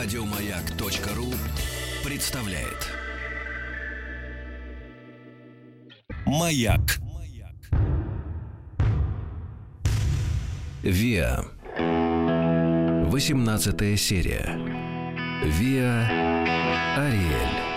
Радиомаяк.ру представляет Маяк. Виа. 18 серия. Виа Ариэль.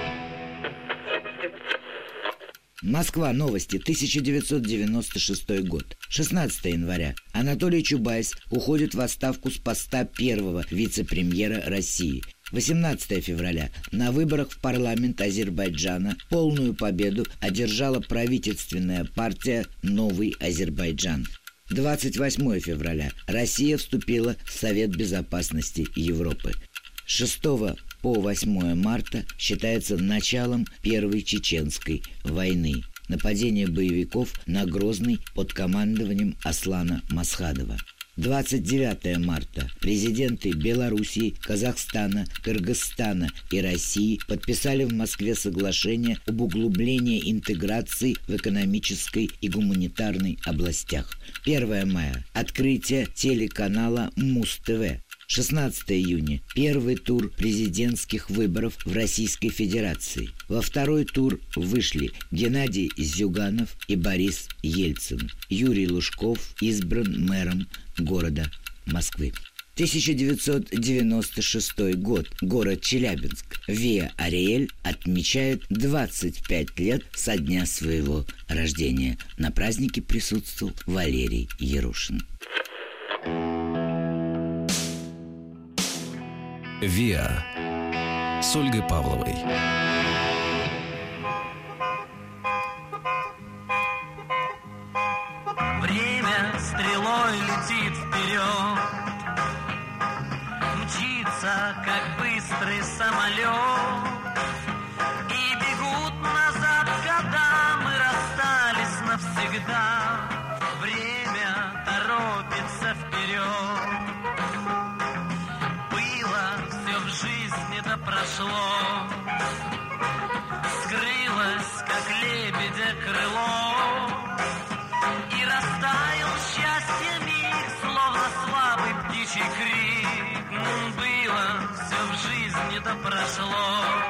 Москва. Новости. 1996 год. 16 января. Анатолий Чубайс уходит в отставку с поста первого вице-премьера России. 18 февраля. На выборах в парламент Азербайджана полную победу одержала правительственная партия «Новый Азербайджан». 28 февраля. Россия вступила в Совет Безопасности Европы. 6 по 8 марта считается началом Первой Чеченской войны. Нападение боевиков на Грозный под командованием Аслана Масхадова. 29 марта президенты Белоруссии, Казахстана, Кыргызстана и России подписали в Москве соглашение об углублении интеграции в экономической и гуманитарной областях. 1 мая. Открытие телеканала Муз-ТВ. 16 июня – первый тур президентских выборов в Российской Федерации. Во второй тур вышли Геннадий Зюганов и Борис Ельцин. Юрий Лужков избран мэром города Москвы. 1996 год. Город Челябинск. Виа Ариэль отмечает 25 лет со дня своего рождения. На празднике присутствовал Валерий Ярушин. Виа. С Ольгой Павловой. Время стрелой летит вперед. Мчится, как быстрый самолет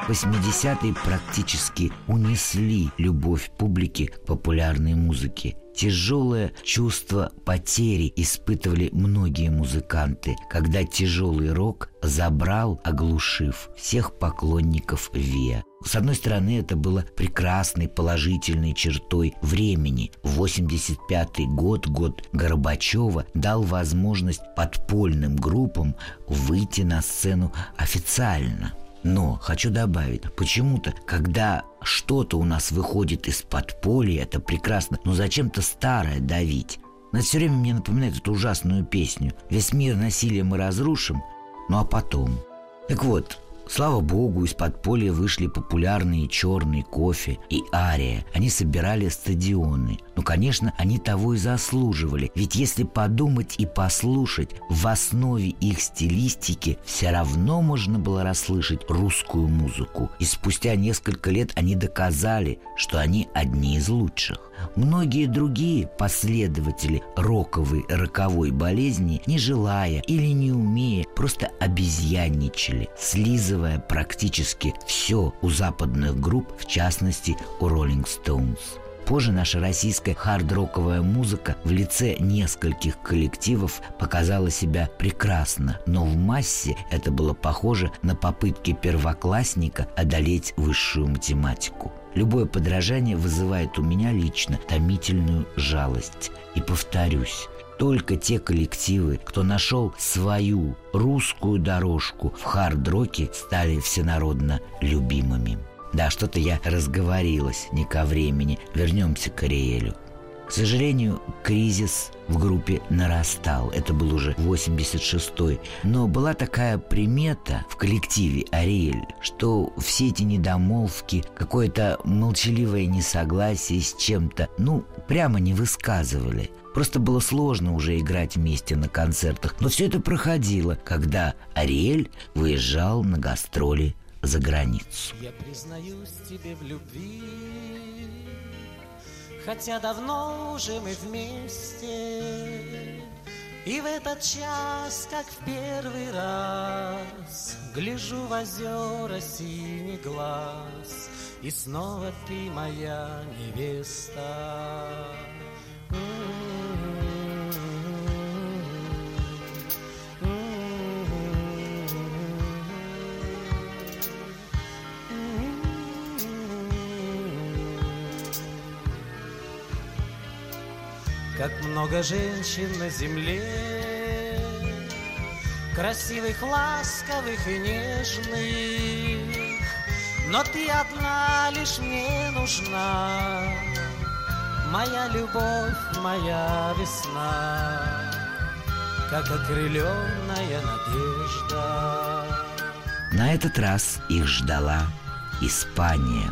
80-е практически унесли любовь публики к популярной музыке. Тяжелое чувство потери испытывали многие музыканты, когда тяжелый рок забрал, оглушив всех поклонников Виа. С одной стороны, это было прекрасной положительной чертой времени. 85-й год, год Горбачева, дал возможность подпольным группам выйти на сцену официально. Но хочу добавить, почему-то, когда что-то у нас выходит из подполья, это прекрасно, но зачем-то старое давить. Это все время мне напоминает эту ужасную песню «Весь мир насилием мы разрушим», ну а потом. Так вот, Слава богу, из подполья вышли популярные черный кофе и ария. Они собирали стадионы. Ну, конечно, они того и заслуживали. Ведь если подумать и послушать, в основе их стилистики все равно можно было расслышать русскую музыку. И спустя несколько лет они доказали, что они одни из лучших. Многие другие последователи роковой роковой болезни, не желая или не умея, просто обезьянничали, слизывая практически все у западных групп, в частности у Rolling Stones. Позже наша российская хард-роковая музыка в лице нескольких коллективов показала себя прекрасно, но в массе это было похоже на попытки первоклассника одолеть высшую математику. Любое подражание вызывает у меня лично томительную жалость. И повторюсь, только те коллективы, кто нашел свою русскую дорожку в хард-роке, стали всенародно любимыми. Да, что-то я разговорилась не ко времени. Вернемся к Ариэлю. К сожалению, кризис в группе нарастал. Это был уже 86-й. Но была такая примета в коллективе Ариэль, что все эти недомолвки, какое-то молчаливое несогласие с чем-то, ну, прямо не высказывали. Просто было сложно уже играть вместе на концертах. Но все это проходило, когда Ариэль выезжал на гастроли за границу. Я признаюсь тебе в любви, Хотя давно уже мы вместе, И в этот час, как в первый раз, Гляжу в озера синий глаз, И снова ты моя невеста. Как много женщин на земле. Красивых, ласковых и нежных. Но ты одна лишь мне нужна. Моя любовь, моя весна. Как окрыленная надежда. На этот раз их ждала Испания.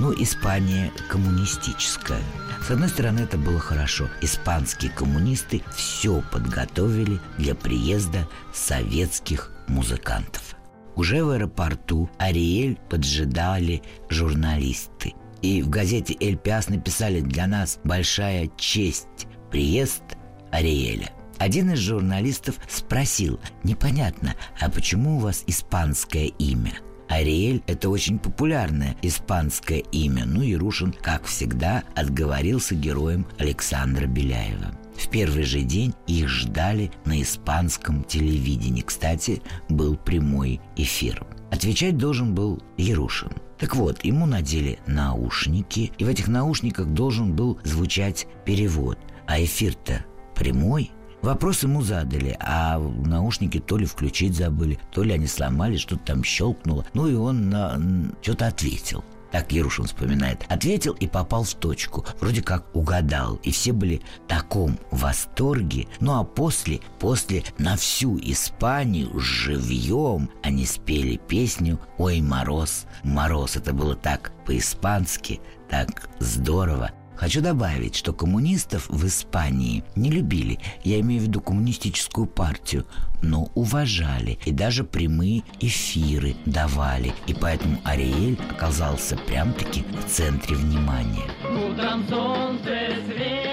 Ну, Испания коммунистическая – с одной стороны, это было хорошо. Испанские коммунисты все подготовили для приезда советских музыкантов. Уже в аэропорту Ариэль поджидали журналисты. И в газете «Эль Пиас» написали «Для нас большая честь приезд Ариэля». Один из журналистов спросил, непонятно, а почему у вас испанское имя – Ариэль – это очень популярное испанское имя, ну и Рушин, как всегда, отговорился героем Александра Беляева. В первый же день их ждали на испанском телевидении. Кстати, был прямой эфир. Отвечать должен был Ярушин. Так вот, ему надели наушники, и в этих наушниках должен был звучать перевод. А эфир-то прямой – Вопрос ему задали, а наушники то ли включить забыли, то ли они сломались, что-то там щелкнуло. Ну и он на... что-то ответил. Так Ярушин вспоминает. Ответил и попал в точку. Вроде как угадал. И все были в таком восторге. Ну а после, после на всю Испанию живьем они спели песню «Ой, мороз, мороз». Это было так по-испански, так здорово. Хочу добавить, что коммунистов в Испании не любили, я имею в виду коммунистическую партию, но уважали и даже прямые эфиры давали. И поэтому Ариэль оказался прям-таки в центре внимания. Утром солнце светит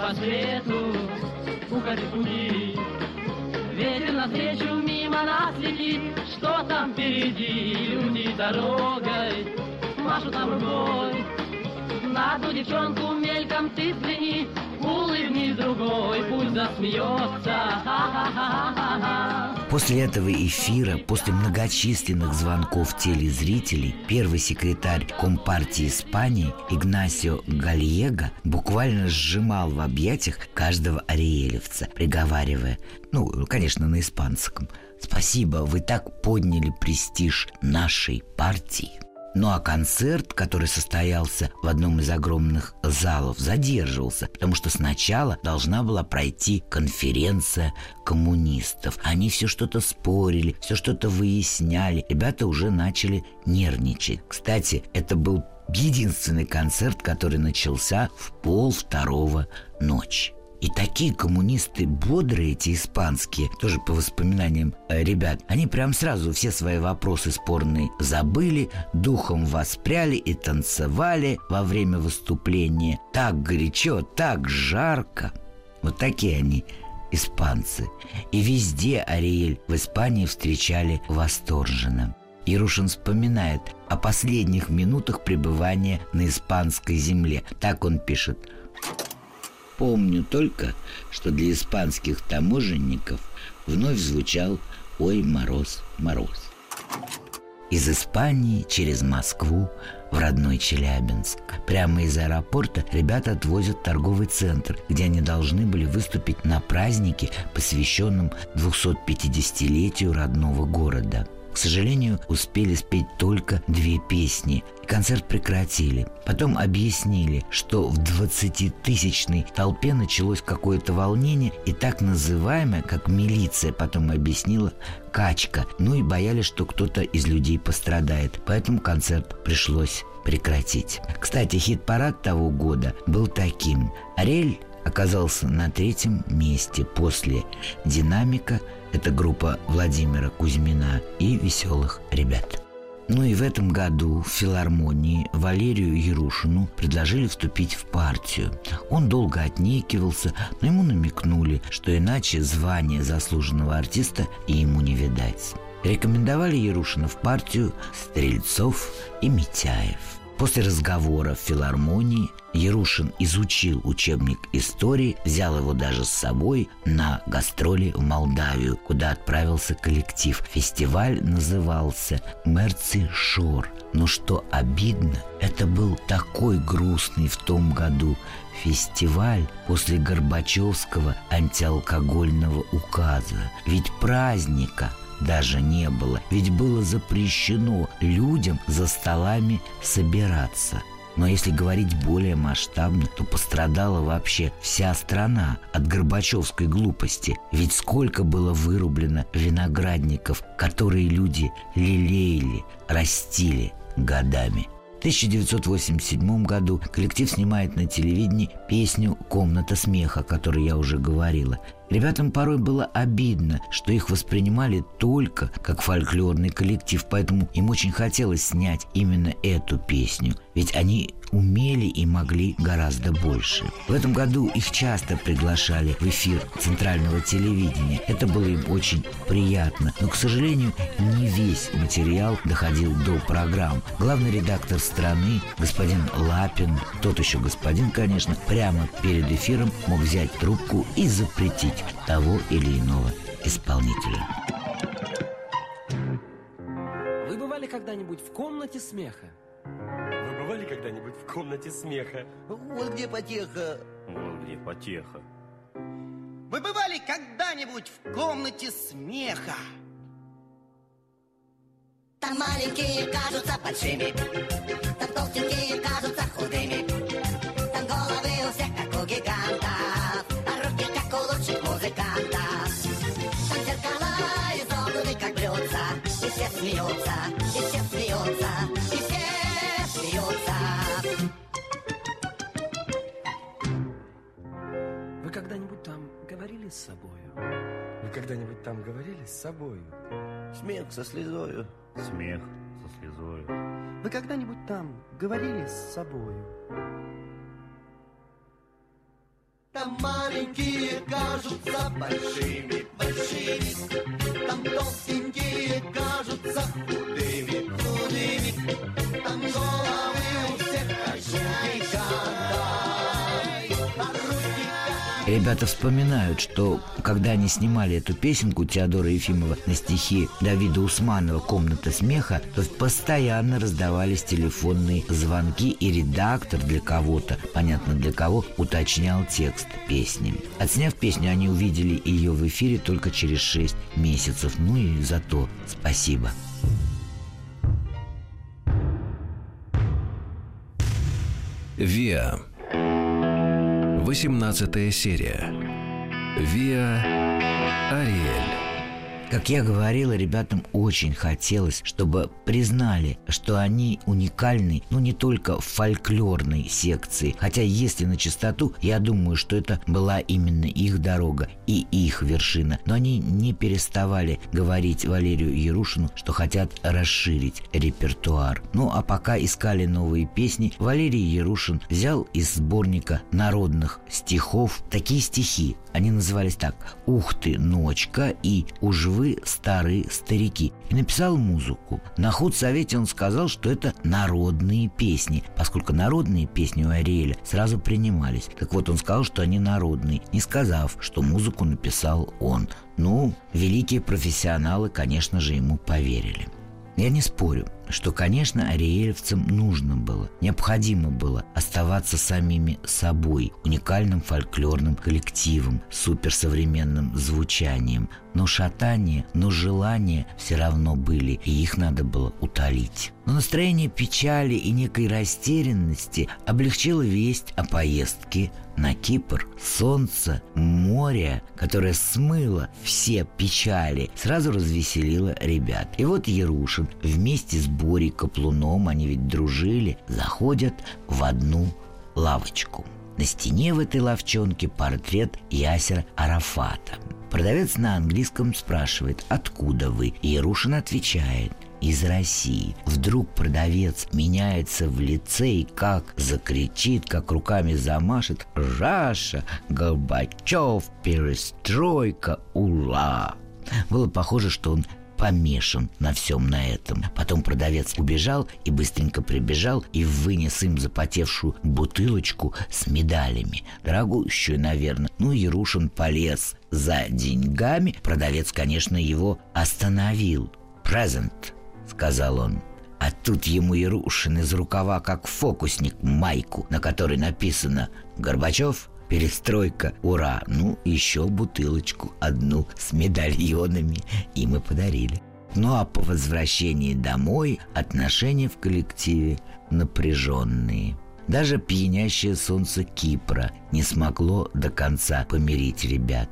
по свету, уходит пути. Ветер навстречу мимо нас летит, что там впереди? Люди дорогой машут нам рукой. На ту девчонку мельком ты взгляни, улыбнись другой, пусть засмеется. Ха-ха-ха-ха-ха. После этого эфира, после многочисленных звонков телезрителей, первый секретарь Компартии Испании Игнасио Гальего буквально сжимал в объятиях каждого ариэлевца, приговаривая, ну, конечно, на испанском, «Спасибо, вы так подняли престиж нашей партии». Ну а концерт, который состоялся в одном из огромных залов, задерживался, потому что сначала должна была пройти конференция коммунистов. Они все что-то спорили, все что-то выясняли. Ребята уже начали нервничать. Кстати, это был единственный концерт, который начался в пол второго ночи. И такие коммунисты бодрые, эти испанские, тоже по воспоминаниям э, ребят, они прям сразу все свои вопросы спорные забыли, духом воспряли и танцевали во время выступления. Так горячо, так жарко. Вот такие они испанцы. И везде Ариэль в Испании встречали восторженно. Ирушин вспоминает о последних минутах пребывания на испанской земле. Так он пишет – Помню только, что для испанских таможенников вновь звучал «Ой, мороз, мороз». Из Испании через Москву в родной Челябинск. Прямо из аэропорта ребята отвозят торговый центр, где они должны были выступить на празднике, посвященном 250-летию родного города – к сожалению, успели спеть только две песни. Концерт прекратили. Потом объяснили, что в 20-тысячной толпе началось какое-то волнение, и так называемая, как милиция потом объяснила, качка. Ну и боялись, что кто-то из людей пострадает. Поэтому концерт пришлось прекратить. Кстати, хит-парад того года был таким. Ариэль оказался на третьем месте после «Динамика», это группа Владимира Кузьмина и «Веселых ребят». Ну и в этом году в филармонии Валерию Ярушину предложили вступить в партию. Он долго отнекивался, но ему намекнули, что иначе звание заслуженного артиста ему не видать. Рекомендовали Ярушина в партию Стрельцов и Митяев. После разговора в филармонии Ярушин изучил учебник истории, взял его даже с собой на гастроли в Молдавию, куда отправился коллектив. Фестиваль назывался «Мерци Шор». Но что обидно, это был такой грустный в том году фестиваль после Горбачевского антиалкогольного указа. Ведь праздника даже не было, ведь было запрещено людям за столами собираться. Но если говорить более масштабно, то пострадала вообще вся страна от Горбачевской глупости. Ведь сколько было вырублено виноградников, которые люди лелеяли, растили годами. В 1987 году коллектив снимает на телевидении песню «Комната смеха», о которой я уже говорила. Ребятам порой было обидно, что их воспринимали только как фольклорный коллектив, поэтому им очень хотелось снять именно эту песню. Ведь они умели и могли гораздо больше. В этом году их часто приглашали в эфир центрального телевидения. Это было им очень приятно. Но, к сожалению, не весь материал доходил до программ. Главный редактор страны, господин Лапин, тот еще господин, конечно, прямо перед эфиром мог взять трубку и запретить того или иного исполнителя. Вы бывали когда-нибудь в комнате смеха? Вы бывали когда-нибудь в комнате смеха? Вот где потеха. Вон где потеха. Вы бывали когда-нибудь в комнате смеха? Там маленькие кажутся большими, там толстенькие кажутся худыми, смеются, и все смеются, и все смеются. Вы когда-нибудь там говорили с собою? Вы когда-нибудь там говорили с собою? Смех со слезою. Смех со слезой. Вы когда-нибудь там говорили с собою? Там маленькие кажутся большими, большими. Там толстенькие кажутся худыми, худыми. Там головы Ребята вспоминают, что когда они снимали эту песенку Теодора Ефимова на стихи Давида Усманова «Комната смеха», то постоянно раздавались телефонные звонки, и редактор для кого-то, понятно для кого, уточнял текст песни. Отсняв песню, они увидели ее в эфире только через 6 месяцев. Ну и за то спасибо. Виа. 18 серия. Виа Ариэль. Как я говорила, ребятам очень хотелось, чтобы признали, что они уникальны, ну не только в фольклорной секции. Хотя, если на чистоту, я думаю, что это была именно их дорога и их вершина. Но они не переставали говорить Валерию Ярушину, что хотят расширить репертуар. Ну а пока искали новые песни, Валерий Ярушин взял из сборника народных стихов такие стихи. Они назывались так «Ух ты, ночка» и «Уж вы старые старики» и написал музыку. На худсовете он сказал, что это народные песни, поскольку народные песни у Ариэля сразу принимались. Так вот, он сказал, что они народные, не сказав, что музыку написал он. Ну, великие профессионалы, конечно же, ему поверили. Я не спорю, что, конечно, ариэльцам нужно было, необходимо было оставаться самими собой, уникальным фольклорным коллективом, суперсовременным звучанием. Но шатания, но желания все равно были, и их надо было утолить. Но настроение печали и некой растерянности облегчило весть о поездке на Кипр. Солнце, море, которое смыло все печали, сразу развеселило ребят. И вот Ярушин вместе с Борей Каплуном, они ведь дружили, заходят в одну лавочку. На стене в этой ловчонке портрет Ясера Арафата. Продавец на английском спрашивает, откуда вы? И Ярушин отвечает, из России. Вдруг продавец меняется в лице и как закричит, как руками замашет «Раша! Горбачев! Перестройка! Ула!» Было похоже, что он помешан на всем на этом. Потом продавец убежал и быстренько прибежал и вынес им запотевшую бутылочку с медалями. Дорогущую, наверное. Ну, Ярушин полез за деньгами. Продавец, конечно, его остановил. «Презент», — сказал он. А тут ему Ярушин из рукава, как фокусник, майку, на которой написано «Горбачев, перестройка, ура!» Ну, еще бутылочку, одну с медальонами, и мы подарили. Ну а по возвращении домой отношения в коллективе напряженные. Даже пьянящее солнце Кипра не смогло до конца помирить ребят.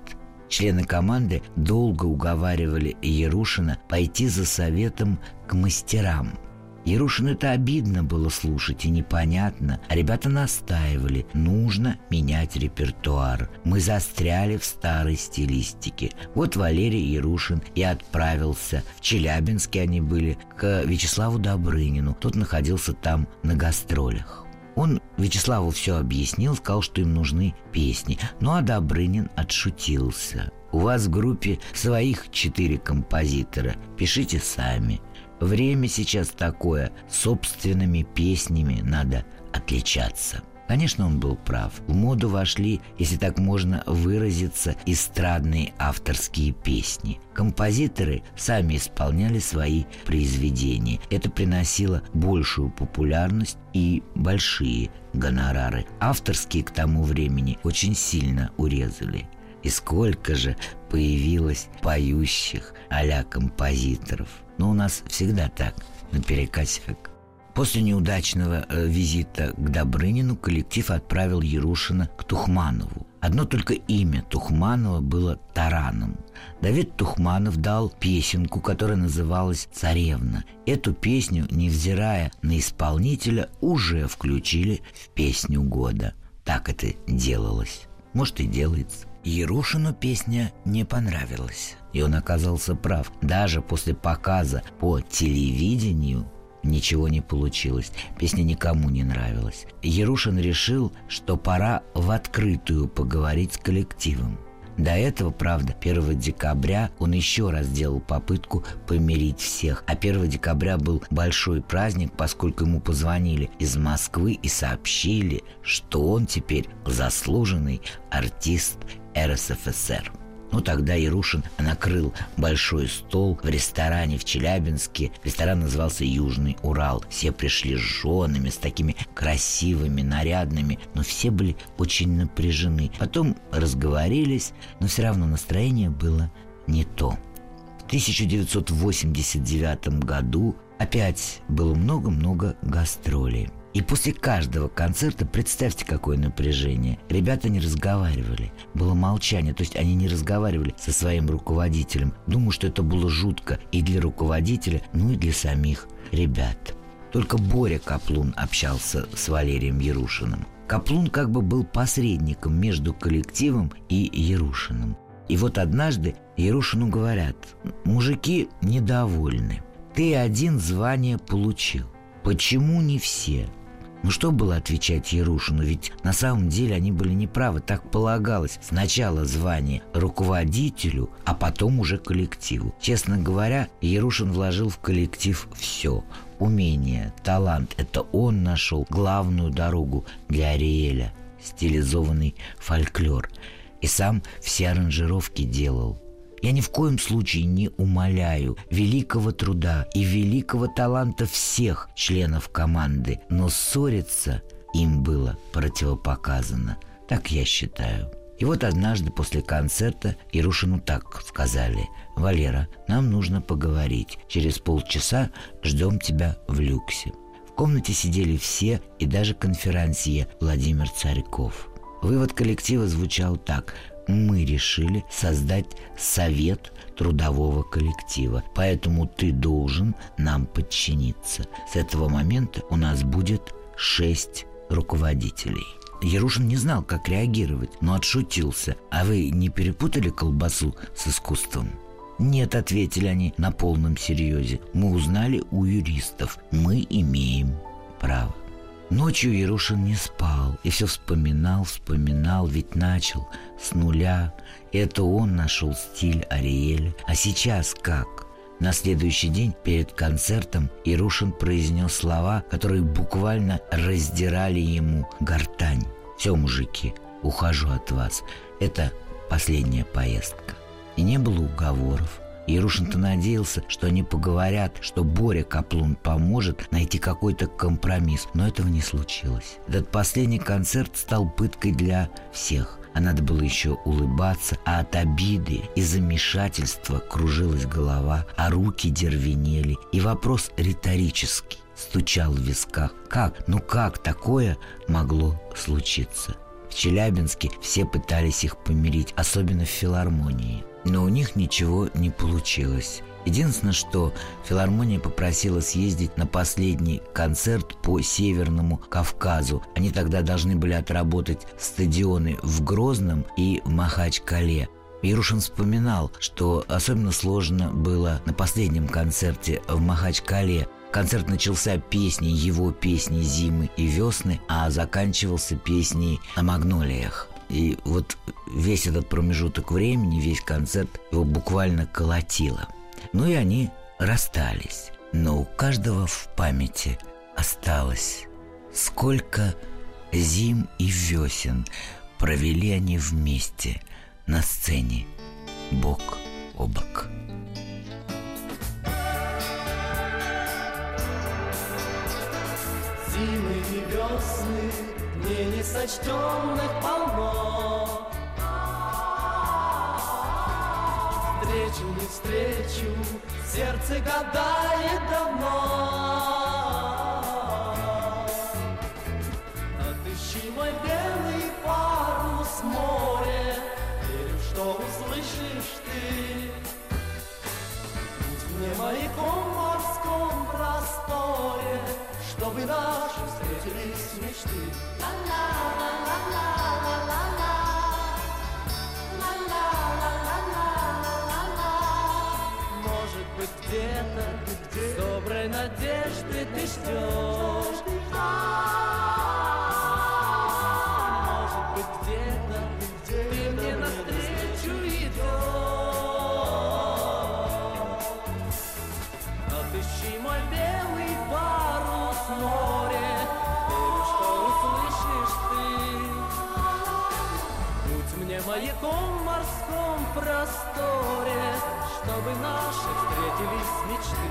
Члены команды долго уговаривали Ярушина пойти за советом к мастерам – Ярушину это обидно было слушать и непонятно, а ребята настаивали, нужно менять репертуар. Мы застряли в старой стилистике. Вот Валерий Ярушин и отправился. В Челябинске они были, к Вячеславу Добрынину. Тот находился там на гастролях. Он Вячеславу все объяснил, сказал, что им нужны песни. Ну а Добрынин отшутился. У вас в группе своих четыре композитора. Пишите сами. Время сейчас такое, собственными песнями надо отличаться. Конечно, он был прав. В моду вошли, если так можно выразиться, эстрадные авторские песни. Композиторы сами исполняли свои произведения. Это приносило большую популярность и большие гонорары. Авторские к тому времени очень сильно урезали. И сколько же появилось поющих а композиторов – но у нас всегда так, наперекосяк. После неудачного э, визита к Добрынину коллектив отправил Ярушина к Тухманову. Одно только имя Тухманова было Тараном. Давид Тухманов дал песенку, которая называлась «Царевна». Эту песню, невзирая на исполнителя, уже включили в песню года. Так это делалось. Может и делается. Ярушину песня не понравилась. И он оказался прав. Даже после показа по телевидению ничего не получилось. Песня никому не нравилась. Ярушин решил, что пора в открытую поговорить с коллективом. До этого, правда, 1 декабря он еще раз сделал попытку помирить всех. А 1 декабря был большой праздник, поскольку ему позвонили из Москвы и сообщили, что он теперь заслуженный артист РСФСР. Ну, тогда Ярушин накрыл большой стол в ресторане в Челябинске. Ресторан назывался «Южный Урал». Все пришли с женами, с такими красивыми, нарядными, но все были очень напряжены. Потом разговорились, но все равно настроение было не то. В 1989 году опять было много-много гастролей. И после каждого концерта, представьте, какое напряжение. Ребята не разговаривали. Было молчание, то есть они не разговаривали со своим руководителем. Думаю, что это было жутко и для руководителя, ну и для самих ребят. Только Боря Каплун общался с Валерием Ярушиным. Каплун как бы был посредником между коллективом и Ярушиным. И вот однажды Ярушину говорят, мужики недовольны. Ты один звание получил. Почему не все? Ну что было отвечать Ярушину, ведь на самом деле они были неправы, так полагалось. Сначала звание руководителю, а потом уже коллективу. Честно говоря, Ярушин вложил в коллектив все. Умение, талант – это он нашел главную дорогу для Ариэля, стилизованный фольклор. И сам все аранжировки делал – я ни в коем случае не умоляю великого труда и великого таланта всех членов команды, но ссориться им было противопоказано. Так я считаю. И вот однажды после концерта Ирушину так сказали. «Валера, нам нужно поговорить. Через полчаса ждем тебя в люксе». В комнате сидели все и даже конферансье Владимир Царьков. Вывод коллектива звучал так мы решили создать совет трудового коллектива. Поэтому ты должен нам подчиниться. С этого момента у нас будет шесть руководителей. Ярушин не знал, как реагировать, но отшутился. «А вы не перепутали колбасу с искусством?» «Нет», — ответили они на полном серьезе. «Мы узнали у юристов. Мы имеем право». Ночью Ярушин не спал и все вспоминал, вспоминал, ведь начал с нуля. Это он нашел стиль Ариэля. А сейчас как? На следующий день перед концертом Ирушин произнес слова, которые буквально раздирали ему гортань. «Все, мужики, ухожу от вас. Это последняя поездка». И не было уговоров. Ярушин-то надеялся, что они поговорят, что Боря Каплун поможет найти какой-то компромисс, но этого не случилось. Этот последний концерт стал пыткой для всех а надо было еще улыбаться, а от обиды и замешательства кружилась голова, а руки дервенели, и вопрос риторический стучал в висках. Как, ну как такое могло случиться? В Челябинске все пытались их помирить, особенно в филармонии. Но у них ничего не получилось. Единственное, что филармония попросила съездить на последний концерт по Северному Кавказу. Они тогда должны были отработать стадионы в Грозном и Махачкале. Ярушин вспоминал, что особенно сложно было на последнем концерте в Махачкале. Концерт начался песней его песни зимы и весны, а заканчивался песней о магнолиях. И вот весь этот промежуток времени, весь концерт его буквально колотило – ну и они расстались. Но у каждого в памяти осталось, сколько зим и весен провели они вместе на сцене бок. Дней несочтенных полно, встречу, не встречу, сердце гадает давно. Отыщи мой белый парус море, верю, что услышишь ты. Будь мне маяком в морском просторе, чтобы наши встретились мечты. Ла-ла-ла-ла-ла-ла-ла. быть где-то с доброй надежды ты ждешь. Просторе, чтобы наши встретились мечты.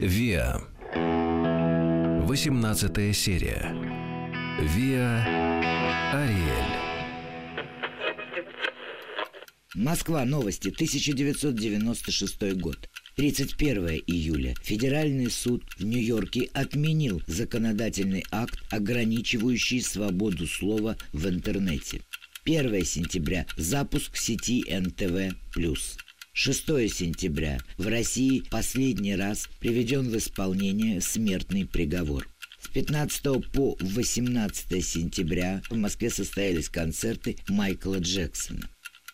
Виа. 18 серия. Виа Ариэль. Москва. Новости. 1996 год. 31 июля Федеральный суд в Нью-Йорке отменил законодательный акт, ограничивающий свободу слова в интернете. 1 сентября – запуск сети НТВ+. 6 сентября в России последний раз приведен в исполнение смертный приговор. С 15 по 18 сентября в Москве состоялись концерты Майкла Джексона.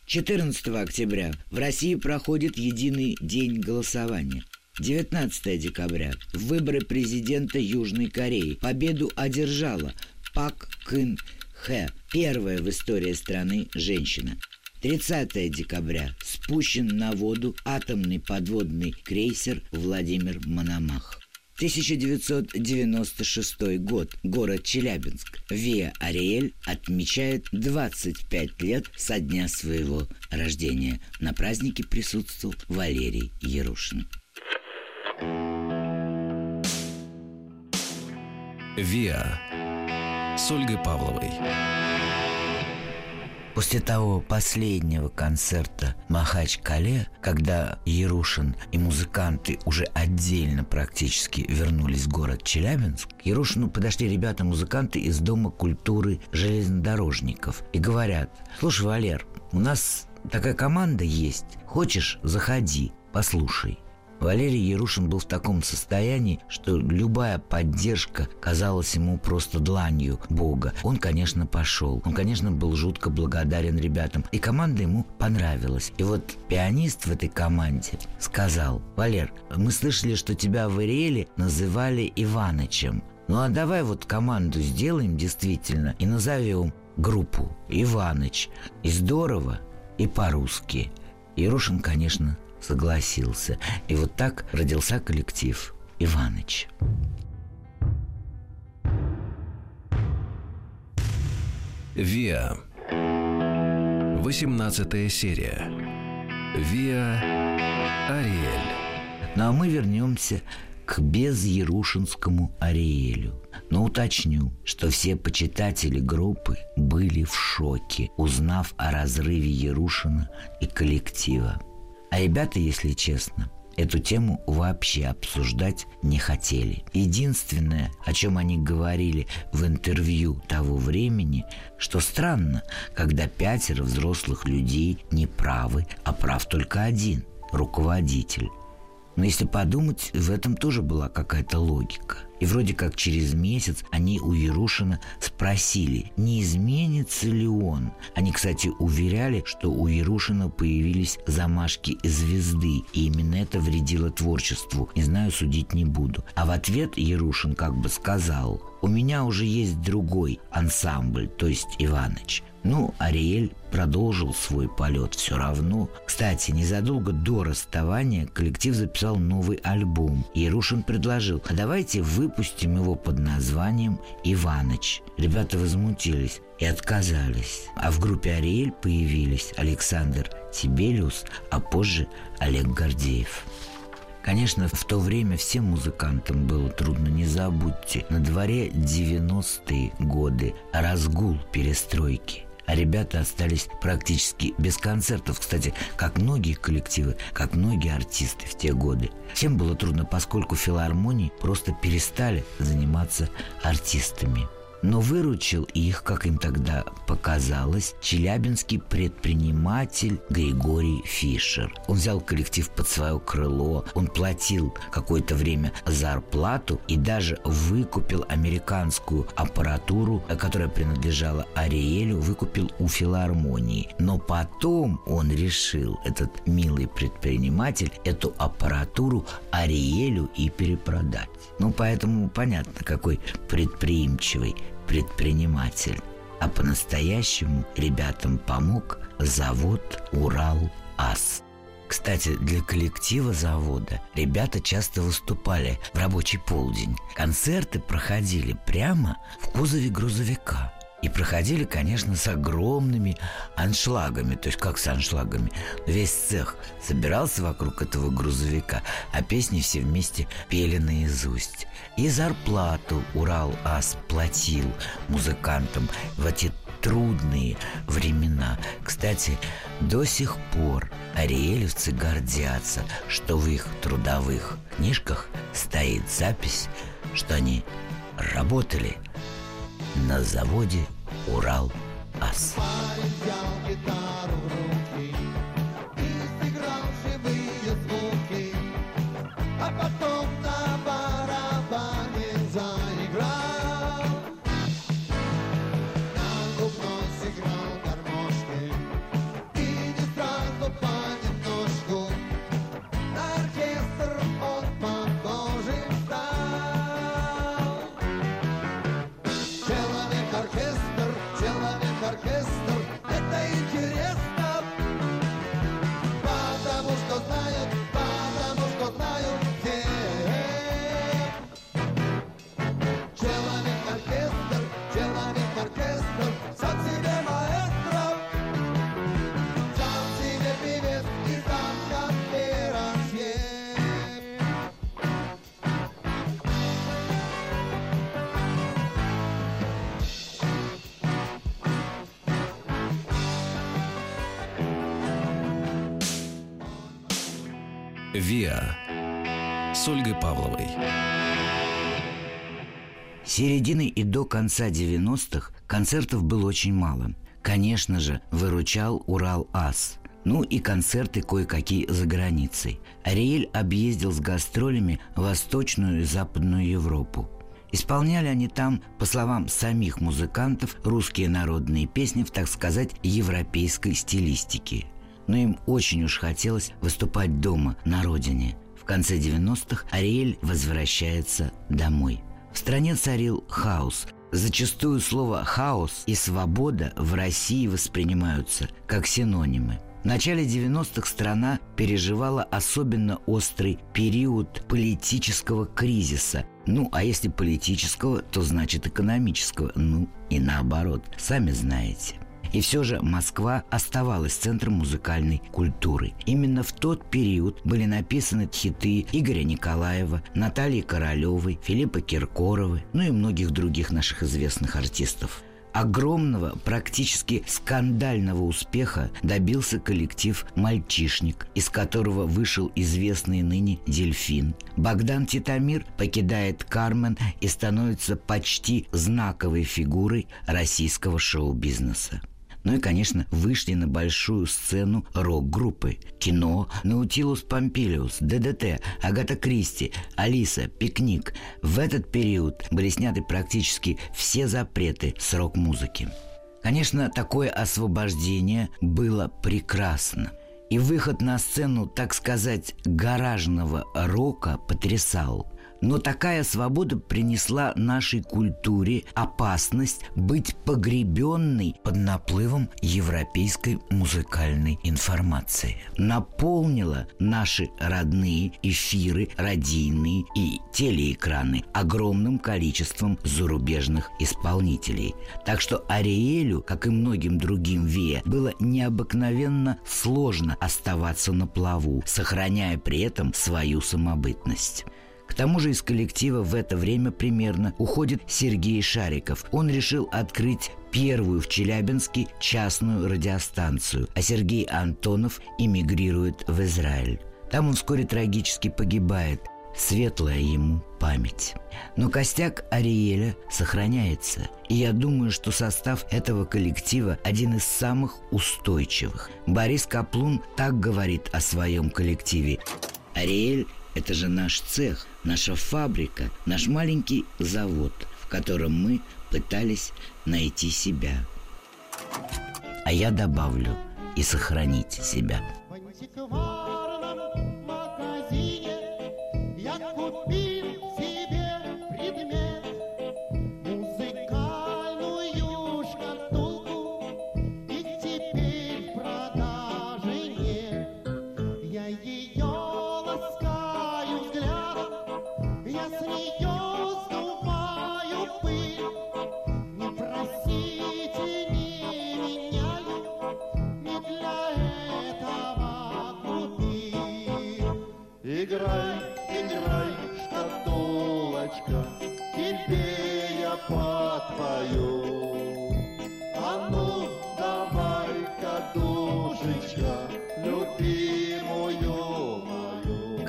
14 октября в России проходит единый день голосования. 19 декабря. Выборы президента Южной Кореи. Победу одержала Пак Кын Хэ, первая в истории страны женщина. 30 декабря. Спущен на воду атомный подводный крейсер Владимир Мономах. 1996 год. Город Челябинск. Виа Ариэль отмечает 25 лет со дня своего рождения. На празднике присутствовал Валерий Ярушин. ВИА с Ольгой Павловой. После того последнего концерта Махач-Кале, когда Ярушин и музыканты уже отдельно практически вернулись в город Челябинск, к Ярушину подошли ребята-музыканты из Дома культуры железнодорожников и говорят, слушай, Валер, у нас такая команда есть, хочешь, заходи, послушай. Валерий Ярушин был в таком состоянии, что любая поддержка казалась ему просто дланью Бога. Он, конечно, пошел. Он, конечно, был жутко благодарен ребятам. И команда ему понравилась. И вот пианист в этой команде сказал, «Валер, мы слышали, что тебя в Ириэле называли Иванычем. Ну а давай вот команду сделаем действительно и назовем группу Иваныч. И здорово, и по-русски». Ярушин, конечно, согласился. И вот так родился коллектив Иваныч. ВИА. 18 серия. ВИА Ариэль. Ну а мы вернемся к безерушинскому Ариэлю. Но уточню, что все почитатели группы были в шоке, узнав о разрыве Ярушина и коллектива. А ребята, если честно, эту тему вообще обсуждать не хотели. Единственное, о чем они говорили в интервью того времени, что странно, когда пятеро взрослых людей не правы, а прав только один – руководитель. Но если подумать, в этом тоже была какая-то логика. И вроде как через месяц они у Ярушина спросили, не изменится ли он. Они, кстати, уверяли, что у Ярушина появились замашки звезды, и именно это вредило творчеству. Не знаю, судить не буду. А в ответ Ярушин как бы сказал, у меня уже есть другой ансамбль, то есть Иваныч. Ну, Ариэль продолжил свой полет все равно. Кстати, незадолго до расставания коллектив записал новый альбом. Ярушин предложил, а давайте выпустим его под названием «Иваныч». Ребята возмутились и отказались. А в группе Ариэль появились Александр Тибелиус, а позже Олег Гордеев. Конечно, в то время всем музыкантам было трудно, не забудьте. На дворе 90-е годы, разгул перестройки – а ребята остались практически без концертов. Кстати, как многие коллективы, как многие артисты в те годы. Всем было трудно, поскольку филармонии просто перестали заниматься артистами. Но выручил их, как им тогда показалось, челябинский предприниматель Григорий Фишер. Он взял коллектив под свое крыло, он платил какое-то время зарплату и даже выкупил американскую аппаратуру, которая принадлежала Ариэлю, выкупил у филармонии. Но потом он решил, этот милый предприниматель, эту аппаратуру Ариэлю и перепродать. Ну, поэтому понятно, какой предприимчивый предприниматель. А по-настоящему ребятам помог завод «Урал-Ас». Кстати, для коллектива завода ребята часто выступали в рабочий полдень. Концерты проходили прямо в кузове грузовика – и проходили, конечно, с огромными аншлагами. То есть как с аншлагами? Весь цех собирался вокруг этого грузовика, а песни все вместе пели наизусть. И зарплату Урал-Ас платил музыкантам в эти трудные времена. Кстати, до сих пор ариэлевцы гордятся, что в их трудовых книжках стоит запись, что они работали на заводе «Урал-Ас». «Виа» с Ольгой Павловой. С середины и до конца 90-х концертов было очень мало. Конечно же, выручал Урал-Ас. Ну и концерты кое-какие за границей. Ариэль объездил с гастролями Восточную и Западную Европу. Исполняли они там, по словам самих музыкантов, русские народные песни в, так сказать, европейской стилистике. Но им очень уж хотелось выступать дома, на родине. В конце 90-х Ариэль возвращается домой. В стране царил хаос. Зачастую слово «хаос» и «свобода» в России воспринимаются как синонимы. В начале 90-х страна переживала особенно острый период политического кризиса. Ну, а если политического, то значит экономического. Ну, и наоборот, сами знаете. И все же Москва оставалась центром музыкальной культуры. Именно в тот период были написаны хиты Игоря Николаева, Натальи Королевой, Филиппа Киркоровой, ну и многих других наших известных артистов. Огромного, практически скандального успеха добился коллектив «Мальчишник», из которого вышел известный ныне «Дельфин». Богдан Титамир покидает «Кармен» и становится почти знаковой фигурой российского шоу-бизнеса. Ну и, конечно, вышли на большую сцену рок-группы. Кино, Наутилус Помпилиус, ДДТ, Агата Кристи, Алиса, Пикник. В этот период были сняты практически все запреты с рок-музыки. Конечно, такое освобождение было прекрасно. И выход на сцену, так сказать, гаражного рока потрясал. Но такая свобода принесла нашей культуре опасность быть погребенной под наплывом европейской музыкальной информации. Наполнила наши родные эфиры, радийные и телеэкраны огромным количеством зарубежных исполнителей. Так что Ариэлю, как и многим другим ВИА, было необыкновенно сложно оставаться на плаву, сохраняя при этом свою самобытность. К тому же из коллектива в это время примерно уходит Сергей Шариков. Он решил открыть первую в Челябинске частную радиостанцию, а Сергей Антонов эмигрирует в Израиль. Там он вскоре трагически погибает. Светлая ему память. Но костяк Ариэля сохраняется. И я думаю, что состав этого коллектива один из самых устойчивых. Борис Каплун так говорит о своем коллективе. Ариэль – это же наш цех, наша фабрика, наш маленький завод, в котором мы пытались найти себя. А я добавлю и сохранить себя.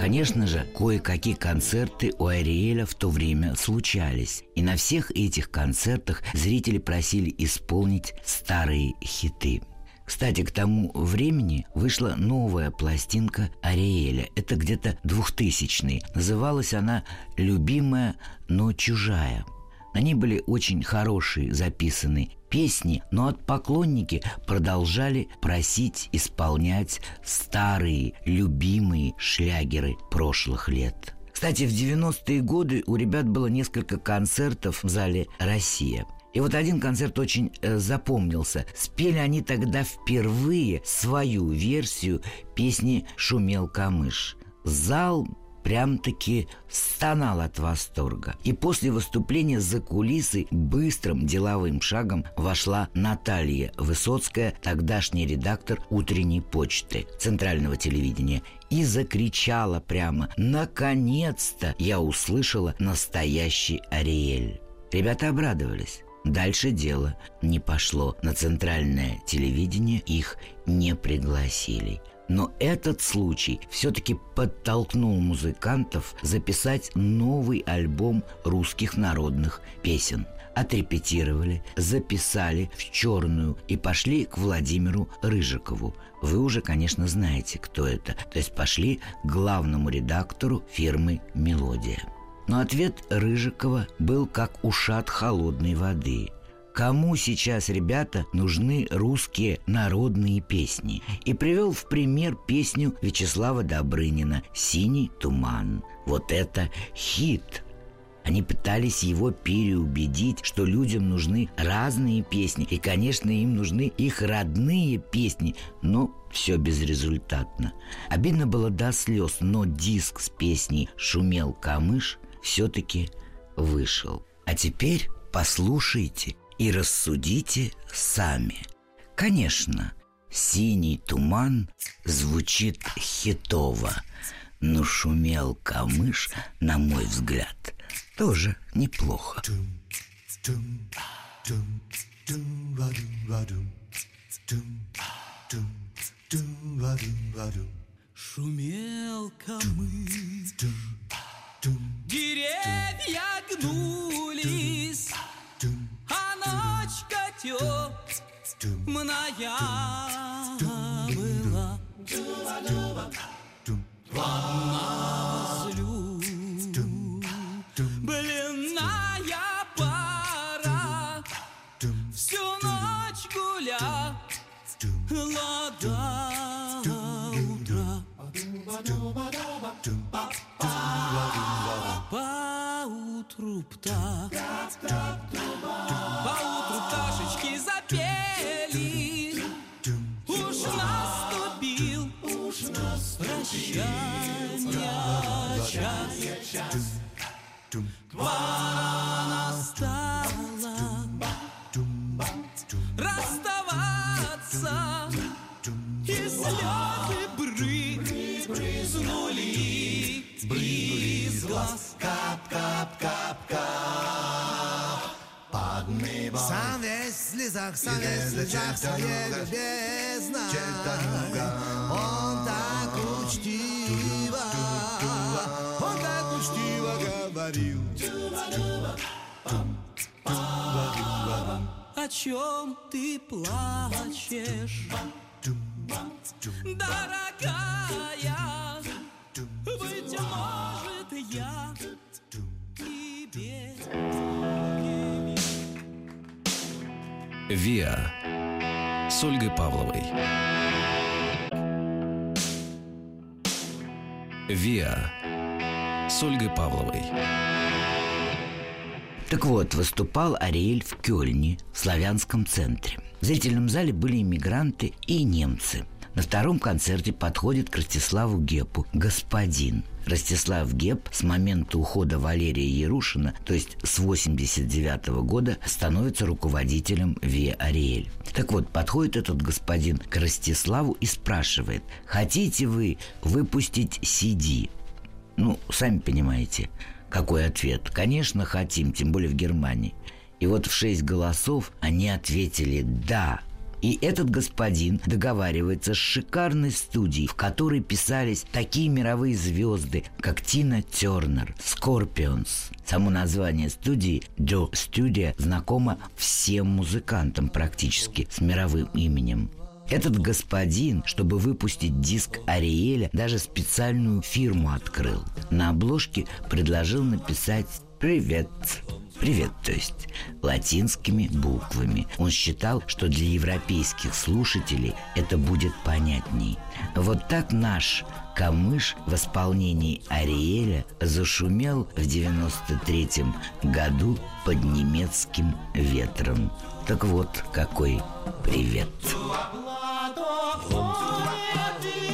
Конечно же, кое-какие концерты у Ариэля в то время случались. И на всех этих концертах зрители просили исполнить старые хиты. Кстати, к тому времени вышла новая пластинка Ариэля. Это где-то двухтысячный. Называлась она «Любимая, но чужая». На ней были очень хорошие записанные песни, но от поклонники продолжали просить исполнять старые, любимые шлягеры прошлых лет. Кстати, в 90-е годы у ребят было несколько концертов в зале «Россия». И вот один концерт очень э, запомнился. Спели они тогда впервые свою версию песни «Шумел камыш». Зал прям-таки стонал от восторга. И после выступления за кулисы быстрым деловым шагом вошла Наталья Высоцкая, тогдашний редактор «Утренней почты» центрального телевидения, и закричала прямо «Наконец-то я услышала настоящий Ариэль». Ребята обрадовались. Дальше дело не пошло. На центральное телевидение их не пригласили. Но этот случай все-таки подтолкнул музыкантов записать новый альбом русских народных песен. Отрепетировали, записали в черную и пошли к Владимиру Рыжикову. Вы уже, конечно, знаете, кто это. То есть пошли к главному редактору фирмы «Мелодия». Но ответ Рыжикова был как ушат холодной воды – кому сейчас, ребята, нужны русские народные песни. И привел в пример песню Вячеслава Добрынина «Синий туман». Вот это хит. Они пытались его переубедить, что людям нужны разные песни, и, конечно, им нужны их родные песни, но все безрезультатно. Обидно было до слез, но диск с песней «Шумел камыш» все-таки вышел. А теперь послушайте и рассудите сами. Конечно, синий туман звучит хитово, но шумел камыш, на мой взгляд, тоже неплохо. Шумел камыш, деревья гнулись, темная была. Возлю Блинная в слезах, «Виа» с Ольгой Павловой. Так вот, выступал Ариэль в Кёльне, в славянском центре. В зрительном зале были иммигранты и немцы. На втором концерте подходит к Ростиславу Гепу «Господин». Ростислав Геп с момента ухода Валерия Ярушина, то есть с 89 года, становится руководителем Виа Ариэль. Так вот, подходит этот господин к Ростиславу и спрашивает, хотите вы выпустить CD? Ну, сами понимаете, какой ответ. Конечно, хотим, тем более в Германии. И вот в шесть голосов они ответили «да». И этот господин договаривается с шикарной студией, в которой писались такие мировые звезды, как Тина Тернер, Скорпионс. Само название студии Джо Studio знакомо всем музыкантам практически с мировым именем. Этот господин, чтобы выпустить диск Ариэля, даже специальную фирму открыл. На обложке предложил написать «Привет». Привет, то есть латинскими буквами. Он считал, что для европейских слушателей это будет понятней. Вот так наш Камыш в исполнении Ариэля зашумел в 93 году под немецким ветром. Так вот, какой привет. Милый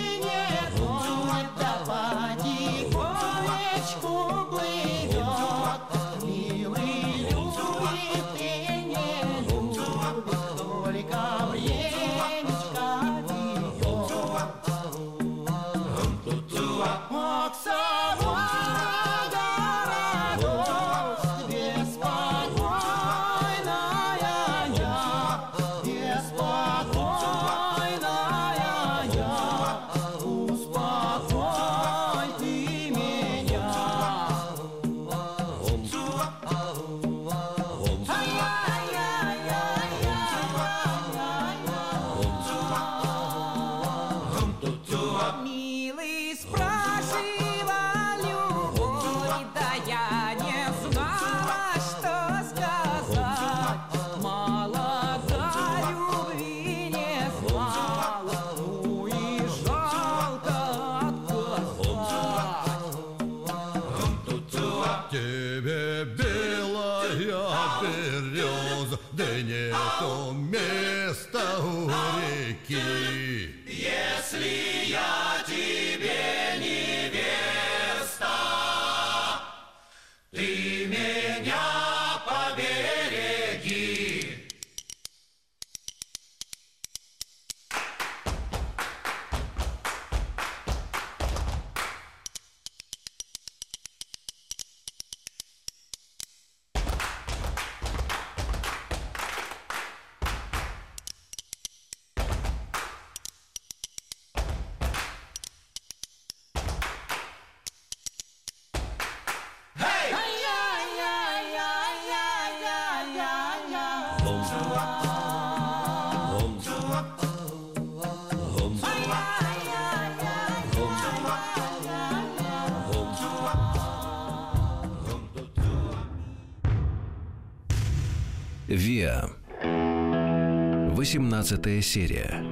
18 серия.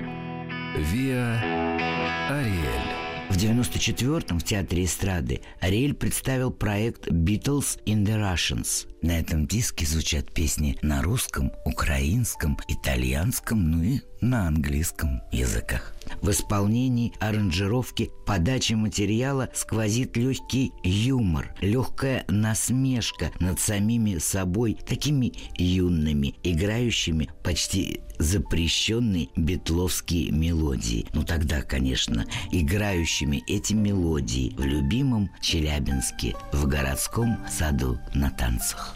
Виа Ариэль. В 94-м в Театре эстрады Ариэль представил проект «Beatles in the Russians». На этом диске звучат песни на русском, украинском, итальянском, ну и на английском языках. В исполнении аранжировки подачи материала сквозит легкий юмор, легкая насмешка над самими собой, такими юными, играющими почти запрещенные битловские мелодии. Ну тогда, конечно, играющими эти мелодии в любимом Челябинске в городском саду на танцах.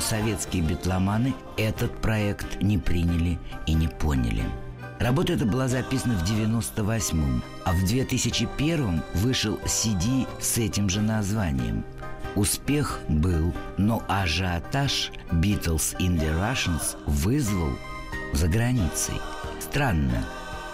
Сожалению, советские битломаны этот проект не приняли и не поняли. Работа эта была записана в 98-м, а в 2001-м вышел CD с этим же названием. Успех был, но ажиотаж Beatles in the Russians вызвал за границей. Странно.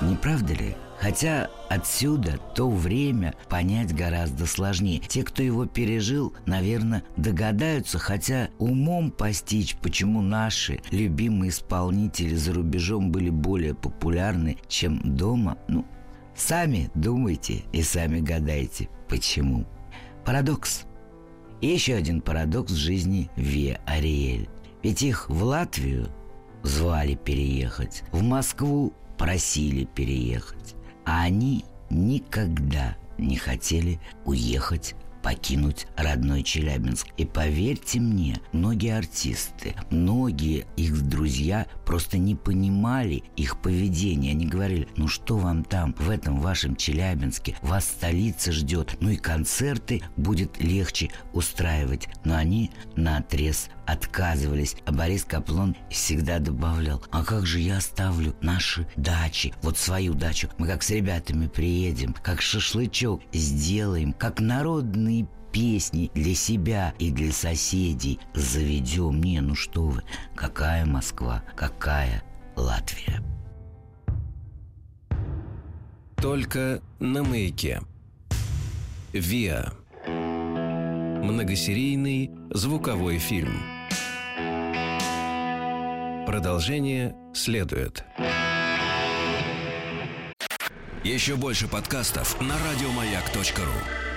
Не правда ли? Хотя отсюда то время понять гораздо сложнее. Те, кто его пережил, наверное, догадаются, хотя умом постичь, почему наши любимые исполнители за рубежом были более популярны, чем дома, ну, сами думайте и сами гадайте, почему. Парадокс. И еще один парадокс в жизни Виа Ариэль. Ведь их в Латвию звали переехать, в Москву просили переехать а они никогда не хотели уехать покинуть родной Челябинск. И поверьте мне, многие артисты, многие их друзья просто не понимали их поведения. Они говорили, ну что вам там, в этом вашем Челябинске, вас столица ждет, ну и концерты будет легче устраивать. Но они на отрез отказывались, а Борис Каплон всегда добавлял, а как же я оставлю наши дачи, вот свою дачу, мы как с ребятами приедем, как шашлычок сделаем, как народные песни для себя и для соседей заведем. Не, ну что вы, какая Москва, какая Латвия. Только на маяке. ВИА. Многосерийный звуковой фильм. Продолжение следует. Еще больше подкастов на радиомаяк.ру.